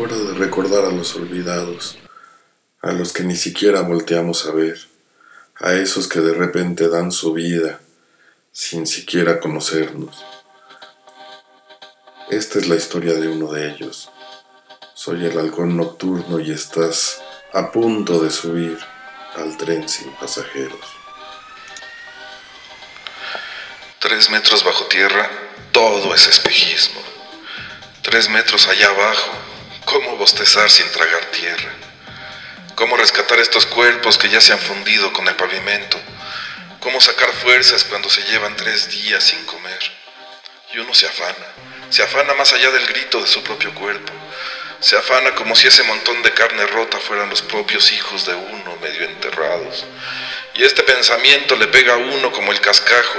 Hora de recordar a los olvidados, a los que ni siquiera volteamos a ver, a esos que de repente dan su vida sin siquiera conocernos. Esta es la historia de uno de ellos. Soy el halcón nocturno y estás a punto de subir al tren sin pasajeros. Tres metros bajo tierra, todo es espejismo. Tres metros allá abajo, ¿cómo bostezar sin tragar tierra? ¿Cómo rescatar estos cuerpos que ya se han fundido con el pavimento? ¿Cómo sacar fuerzas cuando se llevan tres días sin comer? Y uno se afana, se afana más allá del grito de su propio cuerpo. Se afana como si ese montón de carne rota fueran los propios hijos de uno medio enterrados. Y este pensamiento le pega a uno como el cascajo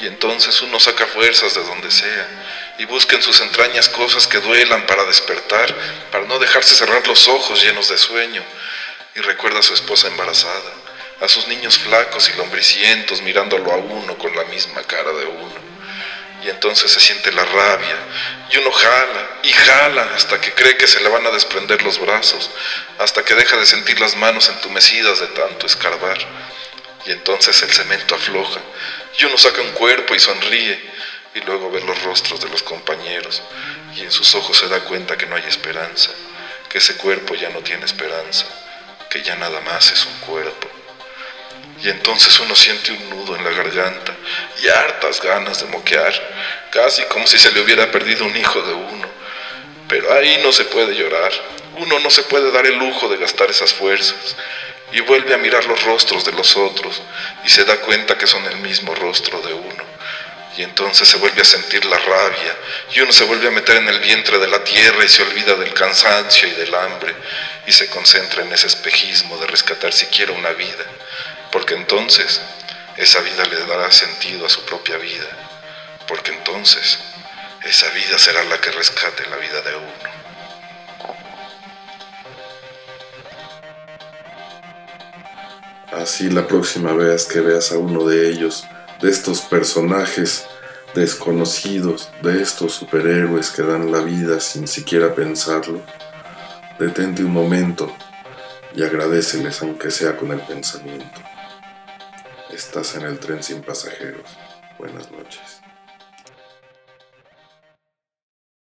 y entonces uno saca fuerzas de donde sea y busca en sus entrañas cosas que duelan para despertar, para no dejarse cerrar los ojos llenos de sueño. Y recuerda a su esposa embarazada, a sus niños flacos y lombricientos mirándolo a uno con la misma cara de uno. Y entonces se siente la rabia y uno jala y jala hasta que cree que se le van a desprender los brazos, hasta que deja de sentir las manos entumecidas de tanto escarbar. Y entonces el cemento afloja y uno saca un cuerpo y sonríe y luego ve los rostros de los compañeros y en sus ojos se da cuenta que no hay esperanza, que ese cuerpo ya no tiene esperanza, que ya nada más es un cuerpo. Y entonces uno siente un nudo en la garganta y hartas ganas de moquear, casi como si se le hubiera perdido un hijo de uno. Pero ahí no se puede llorar, uno no se puede dar el lujo de gastar esas fuerzas y vuelve a mirar los rostros de los otros y se da cuenta que son el mismo rostro de uno. Y entonces se vuelve a sentir la rabia y uno se vuelve a meter en el vientre de la tierra y se olvida del cansancio y del hambre y se concentra en ese espejismo de rescatar siquiera una vida, porque entonces esa vida le dará sentido a su propia vida, porque entonces esa vida será la que rescate la vida de uno. Así la próxima vez que veas a uno de ellos, de estos personajes desconocidos, de estos superhéroes que dan la vida sin siquiera pensarlo, detente un momento y agradeceles aunque sea con el pensamiento. Estás en el tren sin pasajeros. Buenas noches.